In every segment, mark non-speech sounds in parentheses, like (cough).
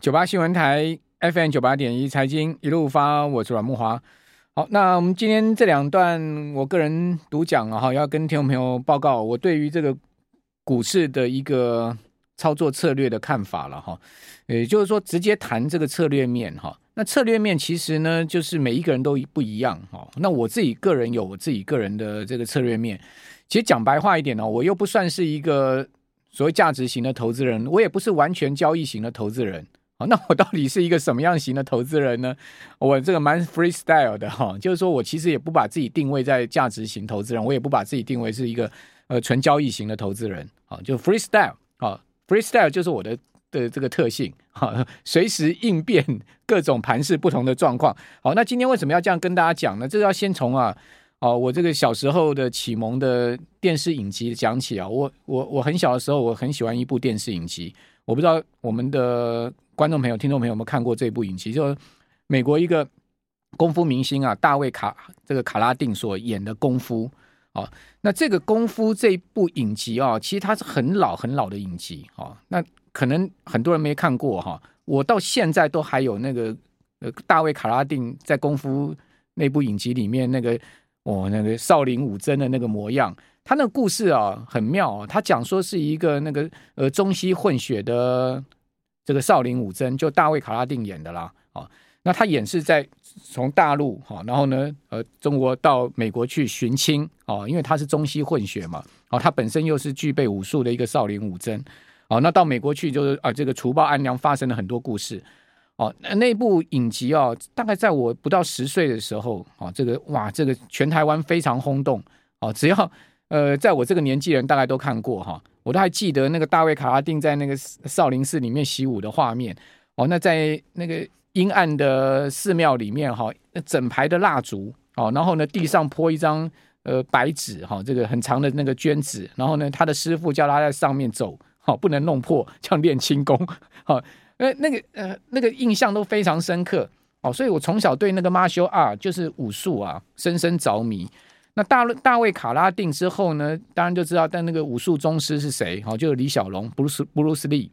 九八新闻台 FM 九八点一财经一路发，我是阮木华。好，那我们今天这两段，我个人独讲啊，哈，要跟听众朋友报告我对于这个股市的一个操作策略的看法了哈。也就是说，直接谈这个策略面哈。那策略面其实呢，就是每一个人都不一样哈。那我自己个人有我自己个人的这个策略面。其实讲白话一点呢，我又不算是一个所谓价值型的投资人，我也不是完全交易型的投资人。那我到底是一个什么样型的投资人呢？我这个蛮 freestyle 的哈，就是说我其实也不把自己定位在价值型投资人，我也不把自己定位是一个呃纯交易型的投资人啊，就 freestyle 啊，freestyle 就是我的的这个特性哈，随时应变各种盘势不同的状况。好，那今天为什么要这样跟大家讲呢？这要先从啊，哦，我这个小时候的启蒙的电视影集讲起啊。我我我很小的时候，我很喜欢一部电视影集，我不知道我们的。观众朋友、听众朋友，有没有看过这部影集？就美国一个功夫明星啊，大卫卡这个卡拉丁所演的功夫啊。那这个功夫这部影集啊，其实它是很老很老的影集啊。那可能很多人没看过哈。我到现在都还有那个呃，大卫卡拉丁在功夫那部影集里面那个哦，那个少林武僧的那个模样。他那个故事啊，很妙啊。他讲说是一个那个呃中西混血的。这个少林武僧就大卫卡拉丁演的啦，啊，那他演是在从大陆哈，然后呢，呃，中国到美国去寻亲哦，因为他是中西混血嘛，哦，他本身又是具备武术的一个少林武僧，哦，那到美国去就是啊，这个除暴安良发生了很多故事，哦，那部影集啊，大概在我不到十岁的时候，啊，这个哇，这个全台湾非常轰动，哦，只要呃，在我这个年纪人大概都看过哈。我都还记得那个大卫卡拉丁在那个少林寺里面习武的画面。哦，那在那个阴暗的寺庙里面哈，那整排的蜡烛哦，然后呢地上铺一张呃白纸哈，这个很长的那个绢纸，然后呢他的师傅叫他在上面走，好不能弄破，像练轻功，(laughs) 好，呃那个呃那个印象都非常深刻。哦，所以我从小对那个马修啊就是武术啊深深着迷。那大大卫卡拉丁之后呢，当然就知道，但那个武术宗师是谁？好，就是李小龙，布鲁斯布鲁斯利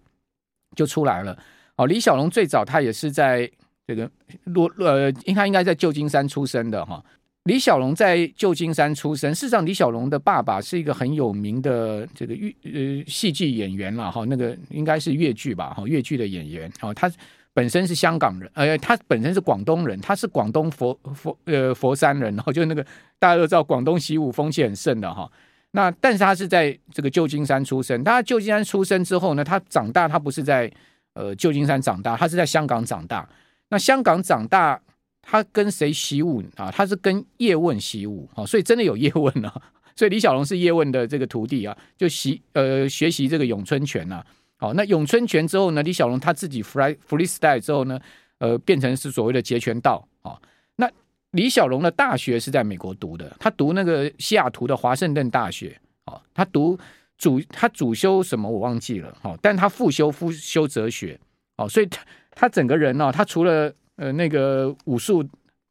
就出来了。哦，李小龙最早他也是在这个洛呃，应他应该在旧金山出生的哈。李小龙在旧金山出生，事实上，李小龙的爸爸是一个很有名的这个粤呃戏剧演员了哈，那个应该是粤剧吧哈，粤剧的演员。哦，他。本身是香港人，呃，他本身是广东人，他是广东佛佛呃佛山人，(laughs) 然后就那个大家都知道广东习武风气很盛的哈。那但是他是在这个旧金山出生，他旧金山出生之后呢，他长大他不是在呃旧金山长大，他是在香港长大。那香港长大，他跟谁习武啊？他是跟叶问习武啊，所以真的有叶问啊。(laughs) 所以李小龙是叶问的这个徒弟啊，就习呃学习这个咏春拳啊。好，那咏春拳之后呢？李小龙他自己 free freestyle 之后呢，呃，变成是所谓的截拳道。啊，那李小龙的大学是在美国读的，他读那个西雅图的华盛顿大学。啊，他读主他主修什么我忘记了。好，但他副修副修哲学。哦，所以他他整个人呢，他除了呃那个武术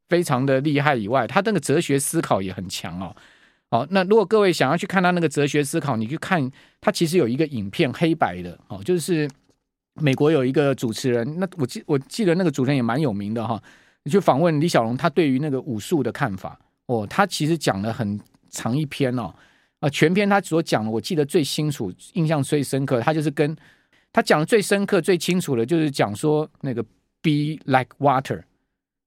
非常的厉害以外，他那个哲学思考也很强哦。好，那如果各位想要去看他那个哲学思考，你去看他其实有一个影片，黑白的，哦，就是美国有一个主持人，那我记我记得那个主持人也蛮有名的哈，你去访问李小龙，他对于那个武术的看法，哦，他其实讲了很长一篇哦，啊，全篇他所讲的，我记得最清楚，印象最深刻，他就是跟他讲的最深刻、最清楚的，就是讲说那个 be like water，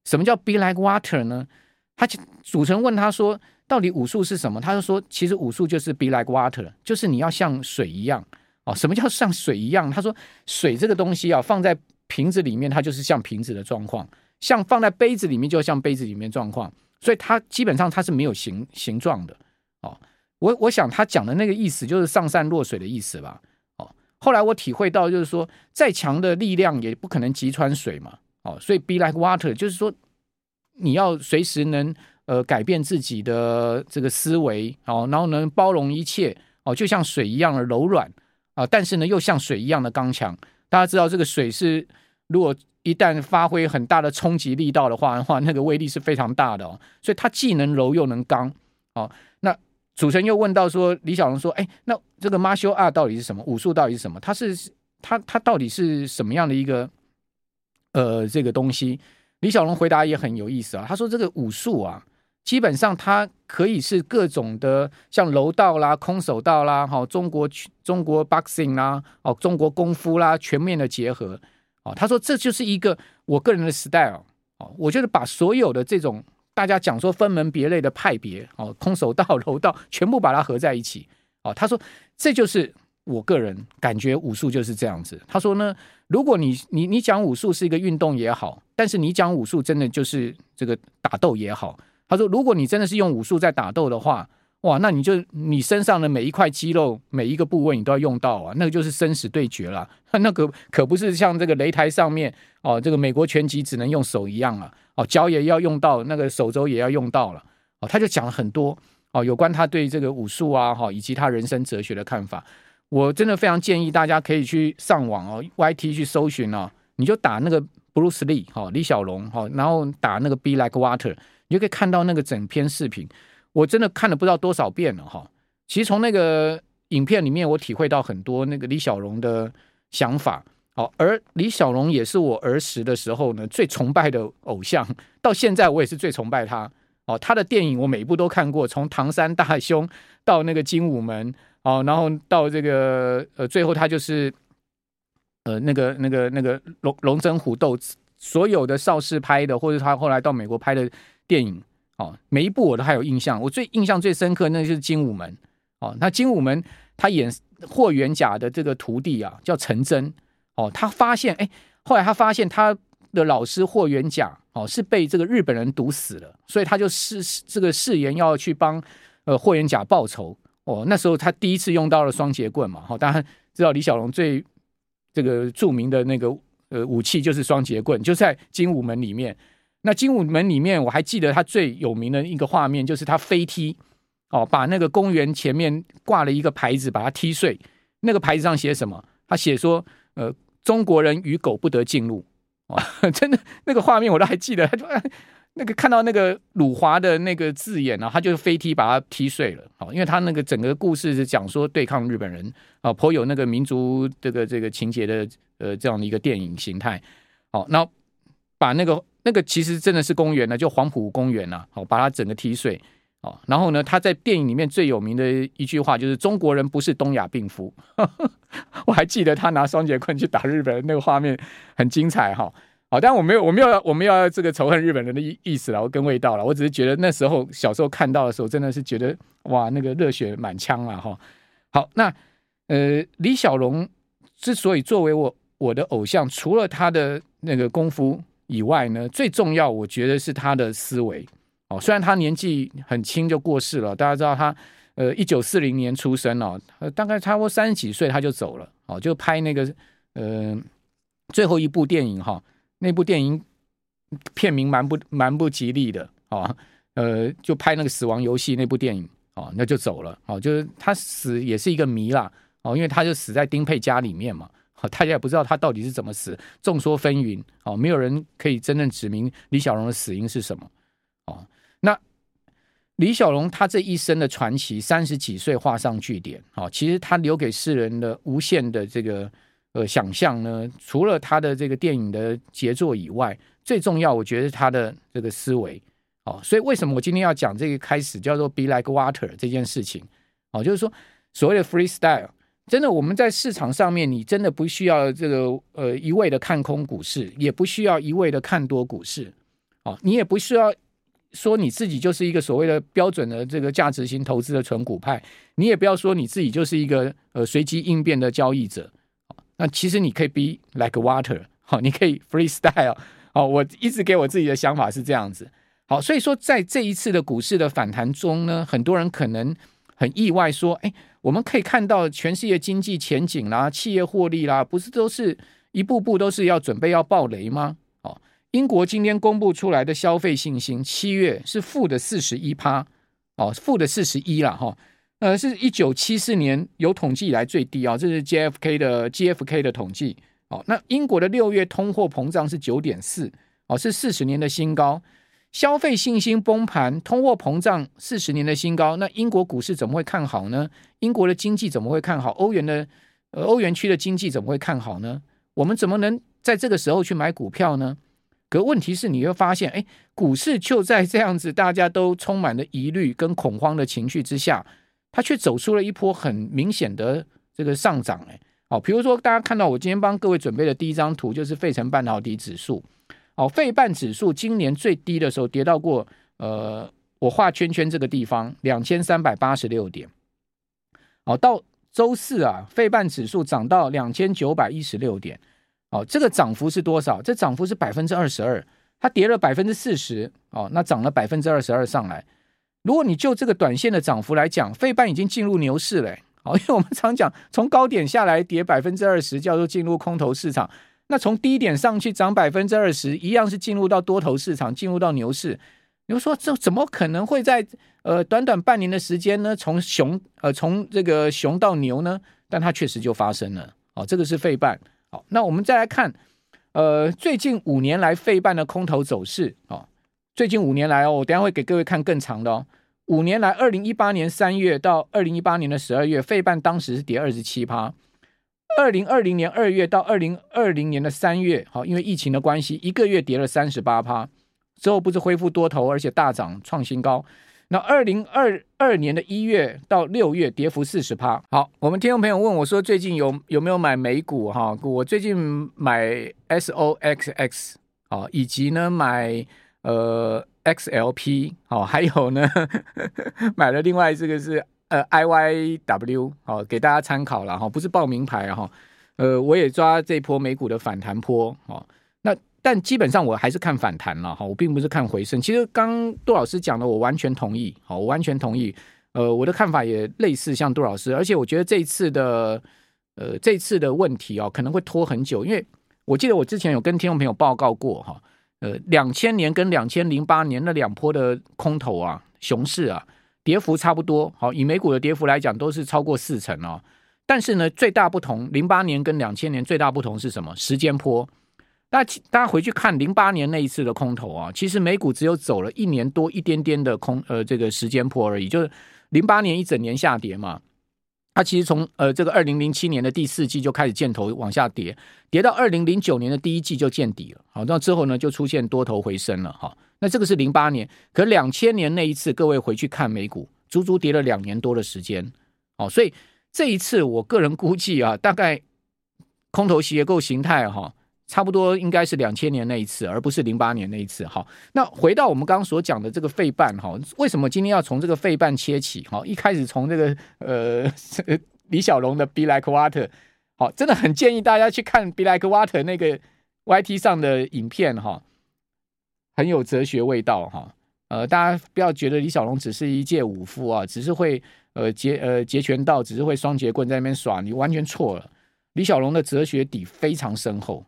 什么叫 be like water 呢？他主持人问他说。到底武术是什么？他就说，其实武术就是 be like water，就是你要像水一样哦。什么叫像水一样？他说，水这个东西啊，放在瓶子里面，它就是像瓶子的状况；像放在杯子里面，就像杯子里面状况。所以它基本上它是没有形形状的哦。我我想他讲的那个意思就是上善若水的意思吧。哦，后来我体会到，就是说再强的力量也不可能击穿水嘛。哦，所以 be like water 就是说你要随时能。呃，改变自己的这个思维，哦，然后能包容一切，哦，就像水一样的柔软啊，但是呢，又像水一样的刚强。大家知道，这个水是如果一旦发挥很大的冲击力道的话，的话，那个威力是非常大的哦。所以它既能柔又能刚，哦。那主持人又问到说，李小龙说，哎，那这个 martial art 到底是什么？武术到底是什么？它是它它到底是什么样的一个呃这个东西。李小龙回答也很有意思啊，他说这个武术啊，基本上它可以是各种的，像柔道啦、空手道啦、哈中国中国 boxing 啦、哦中国功夫啦，全面的结合。哦，他说这就是一个我个人的 style。哦，我就是把所有的这种大家讲说分门别类的派别，哦，空手道、(laughs) 柔道，全部把它合在一起。哦，他说这就是。我个人感觉武术就是这样子。他说呢，如果你你你讲武术是一个运动也好，但是你讲武术真的就是这个打斗也好。他说，如果你真的是用武术在打斗的话，哇，那你就你身上的每一块肌肉、每一个部位你都要用到啊，那个就是生死对决了。(laughs) 那个可不是像这个擂台上面哦，这个美国拳击只能用手一样啊，哦，脚也要用到，那个手肘也要用到了。哦，他就讲了很多哦，有关他对这个武术啊，哈，以及他人生哲学的看法。我真的非常建议大家可以去上网哦，YT 去搜寻哦，你就打那个 Bruce Lee 哈，李小龙哈，然后打那个 Be Like Water，你就可以看到那个整篇视频。我真的看了不知道多少遍了哈。其实从那个影片里面，我体会到很多那个李小龙的想法。好，而李小龙也是我儿时的时候呢最崇拜的偶像，到现在我也是最崇拜他。哦，他的电影我每一部都看过，从唐山大兄到那个精武门。哦，然后到这个呃，最后他就是呃，那个那个那个龙龙争虎斗，所有的邵氏拍的，或者他后来到美国拍的电影，哦，每一部我都还有印象。我最印象最深刻，那就是《精武门》哦。那《精武门》他演霍元甲的这个徒弟啊，叫陈真哦。他发现，哎，后来他发现他的老师霍元甲哦是被这个日本人毒死了，所以他就誓这个誓言要去帮呃霍元甲报仇。哦，那时候他第一次用到了双截棍嘛，好，当然知道李小龙最这个著名的那个呃武器就是双截棍，就在精武门里面。那精武门里面，我还记得他最有名的一个画面，就是他飞踢，哦，把那个公园前面挂了一个牌子，把它踢碎。那个牌子上写什么？他写说，呃，中国人与狗不得进入。哦，(laughs) 真的那个画面我都还记得，他就。(laughs) 那个看到那个辱华的那个字眼呢，他就飞踢把它踢碎了。好，因为他那个整个故事是讲说对抗日本人啊，颇有那个民族这个这个情节的呃这样的一个电影形态。好，那把那个那个其实真的是公园呢，就黄埔公园呐。好，把它整个踢碎。哦，然后呢，他在电影里面最有名的一句话就是“中国人不是东亚病夫”。(laughs) 我还记得他拿双截棍去打日本人那个画面很精彩哈。好，但我没有，我没有，我没有要这个仇恨日本人的意意思了，我跟味道了。我只是觉得那时候小时候看到的时候，真的是觉得哇，那个热血满腔啊！哈，好，那呃，李小龙之所以作为我我的偶像，除了他的那个功夫以外呢，最重要，我觉得是他的思维。哦，虽然他年纪很轻就过世了，大家知道他呃一九四零年出生哦，大概差不多三十几岁他就走了。哦，就拍那个呃最后一部电影哈。那部电影片名蛮不蛮不吉利的啊，呃，就拍那个《死亡游戏》那部电影哦，那就走了哦，就是他死也是一个谜啦哦，因为他就死在丁佩家里面嘛，大家也不知道他到底是怎么死，众说纷纭哦，没有人可以真正指明李小龙的死因是什么哦。那李小龙他这一生的传奇，三十几岁画上句点哦，其实他留给世人的无限的这个。呃，想象呢，除了他的这个电影的杰作以外，最重要，我觉得是他的这个思维哦。所以为什么我今天要讲这个开始叫做 “Be Like Water” 这件事情哦，就是说所谓的 freestyle，真的我们在市场上面，你真的不需要这个呃一味的看空股市，也不需要一味的看多股市。哦，你也不需要说你自己就是一个所谓的标准的这个价值型投资的纯股派，你也不要说你自己就是一个呃随机应变的交易者。那其实你可以 be like water，好，你可以 freestyle，好，我一直给我自己的想法是这样子，好，所以说在这一次的股市的反弹中呢，很多人可能很意外说，哎，我们可以看到全世界经济前景啦，企业获利啦，不是都是一步步都是要准备要爆雷吗？哦，英国今天公布出来的消费信心，七月是负的四十一趴，哦，负的四十一了哈。呃，是一九七四年有统计以来最低啊，这是 JFK 的 GFK 的统计。哦，那英国的六月通货膨胀是九点四，哦，是四十年的新高。消费信心崩盘，通货膨胀四十年的新高，那英国股市怎么会看好呢？英国的经济怎么会看好？欧元的呃欧元区的经济怎么会看好呢？我们怎么能在这个时候去买股票呢？可问题是，你会发现，哎，股市就在这样子大家都充满了疑虑跟恐慌的情绪之下，它却走出了一波很明显的这个上涨。哎，好，比如说大家看到我今天帮各位准备的第一张图，就是费城半导体指数。好，费半指数今年最低的时候跌到过，呃，我画圈圈这个地方，两千三百八十六点。好，到周四啊，费半指数涨到两千九百一十六点。哦，这个涨幅是多少？这涨幅是百分之二十二，它跌了百分之四十，哦，那涨了百分之二十二上来。如果你就这个短线的涨幅来讲，费半已经进入牛市了，哦，因为我们常讲，从高点下来跌百分之二十叫做进入空头市场，那从低点上去涨百分之二十，一样是进入到多头市场，进入到牛市。你说这怎么可能会在呃短短半年的时间呢？从熊呃从这个熊到牛呢？但它确实就发生了，哦，这个是费半。好，那我们再来看，呃，最近五年来费半的空头走势哦。最近五年来哦，我等下会给各位看更长的哦。五年来，二零一八年三月到二零一八年的十二月，费半当时是跌二十七趴。二零二零年二月到二零二零年的三月，好，因为疫情的关系，一个月跌了三十八趴，之后不是恢复多头，而且大涨创新高。那二零二二年的一月到六月，跌幅四十趴。好，我们听众朋友问我说，最近有有没有买美股？哈，我最近买 SOXX，好，以及呢买呃 XLP，好，还有呢 (laughs) 买了另外这个是呃 IYW，好，给大家参考了哈，不是报名牌哈，呃，我也抓这波美股的反弹波，哦。但基本上我还是看反弹了哈，我并不是看回升。其实刚杜老师讲的，我完全同意，好，我完全同意。呃，我的看法也类似像杜老师，而且我觉得这一次的呃这次的问题哦，可能会拖很久，因为我记得我之前有跟听众朋友报告过哈，呃，两千年跟两千零八年那两波的空头啊，熊市啊，跌幅差不多，好，以美股的跌幅来讲，都是超过四成哦。但是呢，最大不同，零八年跟两千年最大不同是什么？时间坡。大家大家回去看零八年那一次的空头啊，其实美股只有走了一年多一点点的空呃这个时间坡而已，就是零八年一整年下跌嘛。它其实从呃这个二零零七年的第四季就开始箭头往下跌，跌到二零零九年的第一季就见底了。好，那之后呢就出现多头回升了哈。那这个是零八年，可两千年那一次，各位回去看美股，足足跌了两年多的时间。哦，所以这一次我个人估计啊，大概空头结构形态哈。差不多应该是两千年那一次，而不是零八年那一次。好，那回到我们刚刚所讲的这个费半哈，为什么今天要从这个费半切起？哈，一开始从这个呃 (laughs) 李小龙的 Be Like Water，好，真的很建议大家去看 Be Like Water 那个 YT 上的影片哈，很有哲学味道哈。呃，大家不要觉得李小龙只是一介武夫啊，只是会呃截呃截拳道，只是会双截棍在那边耍，你完全错了。李小龙的哲学底非常深厚。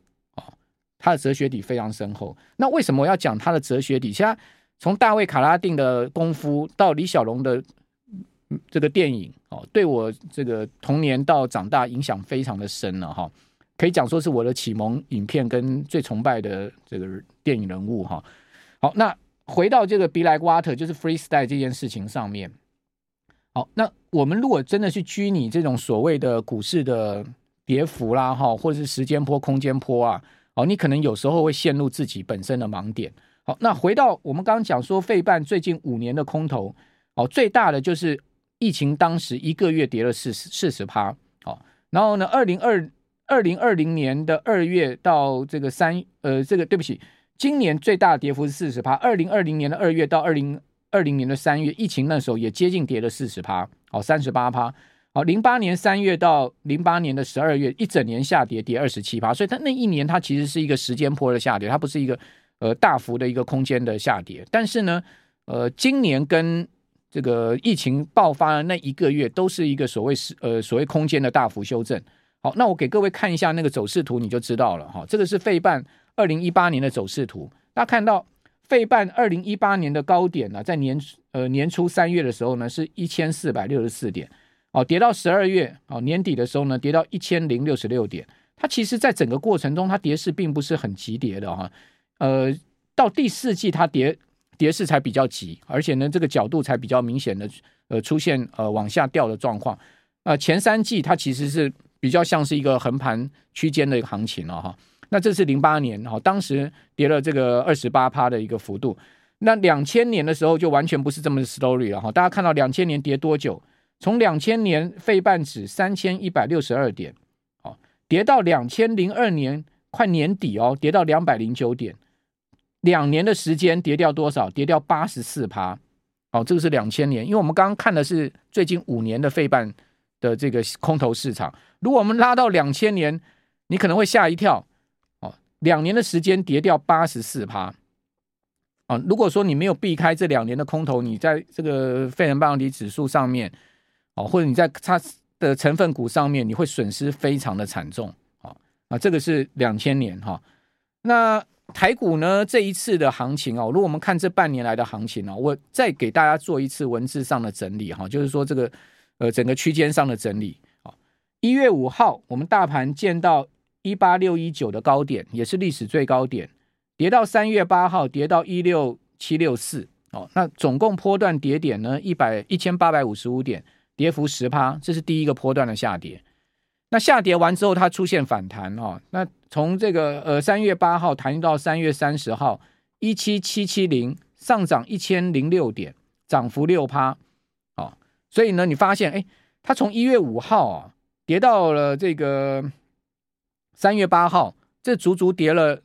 他的哲学底非常深厚。那为什么我要讲他的哲学底？其实从大卫卡拉丁的功夫到李小龙的这个电影哦，对我这个童年到长大影响非常的深了哈。可以讲说是我的启蒙影片跟最崇拜的这个电影人物哈。好，那回到这个 Be Like Water 就是 Freestyle 这件事情上面。好，那我们如果真的去拘泥这种所谓的股市的跌幅啦哈，或者是时间波、空间波啊。哦，你可能有时候会陷入自己本身的盲点。好，那回到我们刚刚讲说，费半最近五年的空头，哦，最大的就是疫情当时一个月跌了四十四十趴。好，然后呢，二零二二零二零年的二月到这个三呃，这个对不起，今年最大的跌幅是四十趴。二零二零年的二月到二零二零年的三月，疫情那时候也接近跌了四十趴，好，三十八趴。好，零八年三月到零八年的十二月，一整年下跌跌二十七趴，所以它那一年它其实是一个时间坡的下跌，它不是一个呃大幅的一个空间的下跌。但是呢，呃，今年跟这个疫情爆发的那一个月，都是一个所谓是呃所谓空间的大幅修正。好，那我给各位看一下那个走势图，你就知道了哈。这个是费半二零一八年的走势图，大家看到费半二零一八年的高点呢，在年呃年初三月的时候呢，是一千四百六十四点。哦，跌到十二月哦年底的时候呢，跌到一千零六十六点。它其实，在整个过程中，它跌势并不是很急跌的哈。呃，到第四季，它跌跌势才比较急，而且呢，这个角度才比较明显的呃出现呃往下掉的状况。呃，前三季它其实是比较像是一个横盘区间的一个行情了哈。那这是零八年哈，当时跌了这个二十八趴的一个幅度。那两千年的时候就完全不是这么 story 了哈。大家看到两千年跌多久？从两千年费半指三千一百六十二点，哦，跌到两千零二年快年底哦，跌到两百零九点，两年的时间跌掉多少？跌掉八十四趴。哦，这个是两千年，因为我们刚刚看的是最近五年的费半的这个空头市场。如果我们拉到两千年，你可能会吓一跳。哦，两年的时间跌掉八十四趴。哦，如果说你没有避开这两年的空头，你在这个费城半导体指数上面，哦，或者你在它的成分股上面，你会损失非常的惨重。啊，啊，这个是两千年哈。那台股呢，这一次的行情哦，如果我们看这半年来的行情哦，我再给大家做一次文字上的整理哈，就是说这个呃整个区间上的整理。哦，一月五号我们大盘见到一八六一九的高点，也是历史最高点。跌到三月八号，跌到一六七六四，哦，那总共波段跌点呢，一百一千八百五十五点，跌幅十趴，这是第一个波段的下跌。那下跌完之后，它出现反弹，哦，那从这个呃三月八号弹到三月三十号，一七七七零上涨一千零六点，涨幅六趴，哦，所以呢，你发现，哎，它从一月五号啊跌到了这个三月八号，这足足跌了。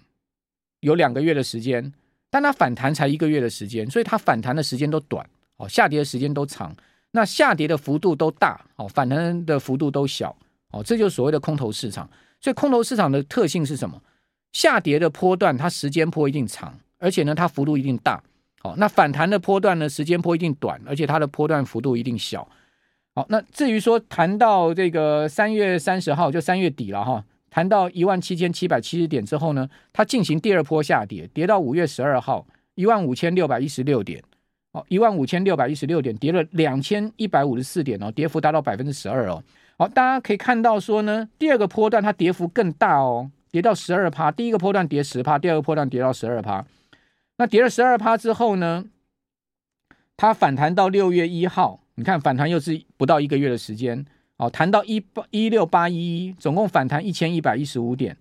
有两个月的时间，但它反弹才一个月的时间，所以它反弹的时间都短，哦，下跌的时间都长，那下跌的幅度都大，哦，反弹的幅度都小，哦，这就是所谓的空头市场。所以空头市场的特性是什么？下跌的波段它时间波一定长，而且呢它幅度一定大，哦，那反弹的波段呢时间波一定短，而且它的波段幅度一定小。好，那至于说谈到这个三月三十号，就三月底了哈。谈到一万七千七百七十点之后呢，它进行第二波下跌，跌到五月十二号一万五千六百一十六点，哦，一万五千六百一十六点，跌了两千一百五十四点哦，跌幅达到百分之十二哦。好，大家可以看到说呢，第二个波段它跌幅更大哦，跌到十二趴，第一个波段跌十趴，第二个波段跌到十二趴。那跌了十二趴之后呢，它反弹到六月一号，你看反弹又是不到一个月的时间。哦，弹到一八一六八一一，总共反弹一千一百一十五点，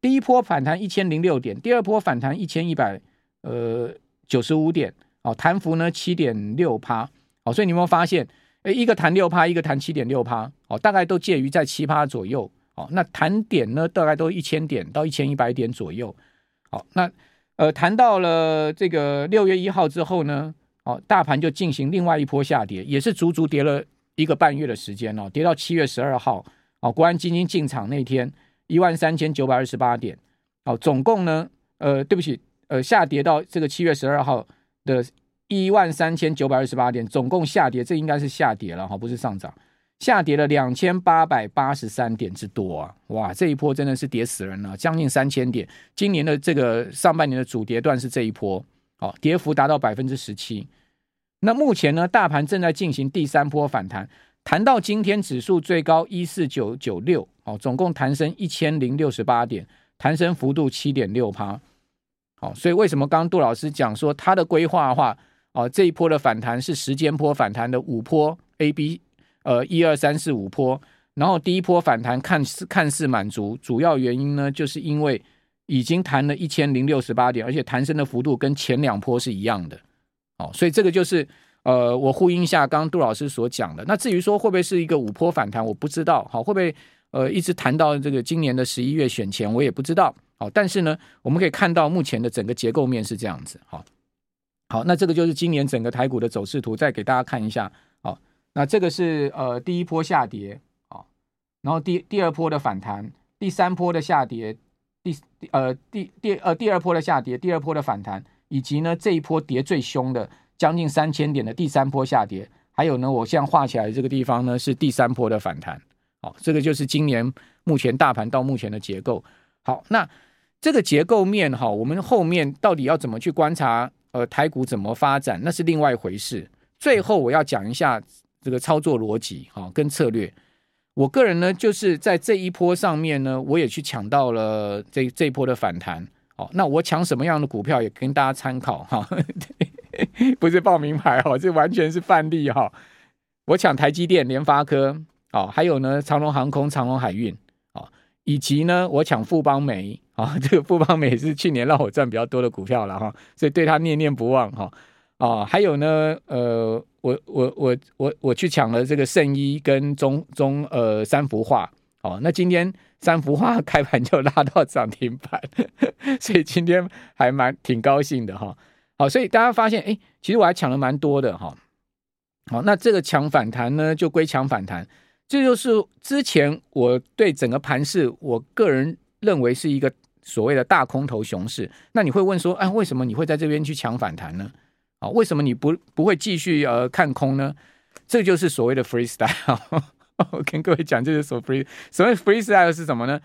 第一波反弹一千零六点，第二波反弹一千一百呃九十五点，哦，弹幅呢七点六趴，哦，所以你有没有发现，诶，一个弹六趴，一个弹七点六趴，哦，大概都介于在七趴左右，哦，那弹点呢大概都一千点到一千一百点左右，好，那呃谈到了这个六月一号之后呢，哦，大盘就进行另外一波下跌，也是足足跌了。一个半月的时间哦，跌到七月十二号哦，国安基金进场那天一万三千九百二十八点哦，总共呢，呃，对不起，呃，下跌到这个七月十二号的一万三千九百二十八点，总共下跌，这应该是下跌了哈，不是上涨，下跌了两千八百八十三点之多啊，哇，这一波真的是跌死人了，将近三千点，今年的这个上半年的主跌段是这一波，哦，跌幅达到百分之十七。那目前呢，大盘正在进行第三波反弹，弹到今天指数最高一四九九六，哦，总共弹升一千零六十八点，弹升幅度七点六趴，哦，所以为什么刚刚杜老师讲说他的规划的话，哦，这一波的反弹是时间波反弹的五波 A B，呃，一二三四五波，然后第一波反弹看似看似满足，主要原因呢，就是因为已经弹了一千零六十八点，而且弹升的幅度跟前两波是一样的。哦，所以这个就是呃，我呼应一下刚刚杜老师所讲的。那至于说会不会是一个五波反弹，我不知道。好，会不会呃一直谈到这个今年的十一月选前，我也不知道。好，但是呢，我们可以看到目前的整个结构面是这样子。好，好，那这个就是今年整个台股的走势图，再给大家看一下。好，那这个是呃第一波下跌，好，然后第第二波的反弹，第三波的下跌，第呃第第呃第二波的下跌，第二波的反弹。以及呢，这一波跌最凶的将近三千点的第三波下跌，还有呢，我现在画起来这个地方呢是第三波的反弹。好，这个就是今年目前大盘到目前的结构。好，那这个结构面哈，我们后面到底要怎么去观察？呃，台股怎么发展，那是另外一回事。最后我要讲一下这个操作逻辑哈跟策略。我个人呢，就是在这一波上面呢，我也去抢到了这这一波的反弹。哦，那我抢什么样的股票也跟大家参考哈，(laughs) 不是报名牌哈，这完全是范例哈。我抢台积电、联发科，哦，还有呢长隆航空、长隆海运，哦，以及呢我抢富邦煤，啊，这个富邦美是去年让我赚比较多的股票了哈，所以对他念念不忘哈。啊，还有呢，呃，我我我我我去抢了这个圣衣跟中中呃三幅画，哦，那今天三幅画开盘就拉到涨停板，所以今天还蛮挺高兴的哈。好，所以大家发现，哎，其实我还抢了蛮多的哈。好，那这个抢反弹呢，就归抢反弹，这就是之前我对整个盘市，我个人认为是一个所谓的大空头熊市。那你会问说，哎，为什么你会在这边去抢反弹呢？啊，为什么你不不会继续呃看空呢？这就是所谓的 freestyle。(laughs) 我跟各位讲，这是所谓 free，所谓 freestyle 是什么呢？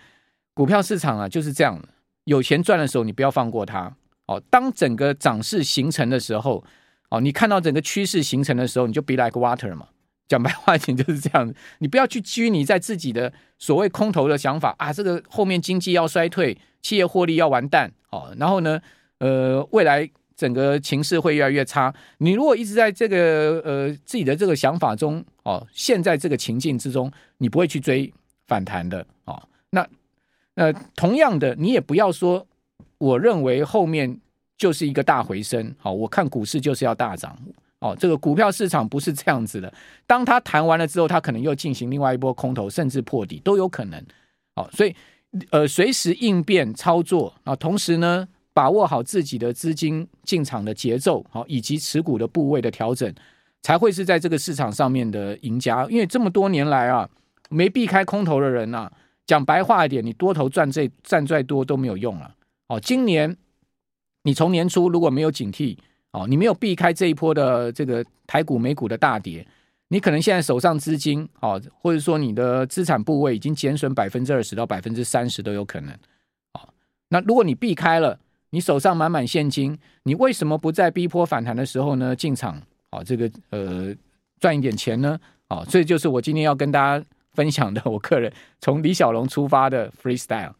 股票市场啊就是这样的，有钱赚的时候你不要放过它。哦，当整个涨势形成的时候，哦，你看到整个趋势形成的时候，你就 be like water 嘛。讲白话一点就是这样子，你不要去拘泥在自己的所谓空头的想法啊，这个后面经济要衰退，企业获利要完蛋，哦，然后呢，呃，未来。整个情势会越来越差。你如果一直在这个呃自己的这个想法中哦，现在这个情境之中，你不会去追反弹的哦。那呃，同样的，你也不要说，我认为后面就是一个大回升。好，我看股市就是要大涨。哦，这个股票市场不是这样子的。当它弹完了之后，它可能又进行另外一波空头，甚至破底都有可能。哦，所以呃，随时应变操作啊，同时呢。把握好自己的资金进场的节奏，好，以及持股的部位的调整，才会是在这个市场上面的赢家。因为这么多年来啊，没避开空头的人啊，讲白话一点，你多头赚这赚再多都没有用了。哦，今年你从年初如果没有警惕，哦，你没有避开这一波的这个台股、美股的大跌，你可能现在手上资金，哦，或者说你的资产部位已经减损百分之二十到百分之三十都有可能。哦，那如果你避开了，你手上满满现金，你为什么不在逼迫反弹的时候呢进场？好，这个呃赚一点钱呢？好，这就是我今天要跟大家分享的，我个人从李小龙出发的 freestyle。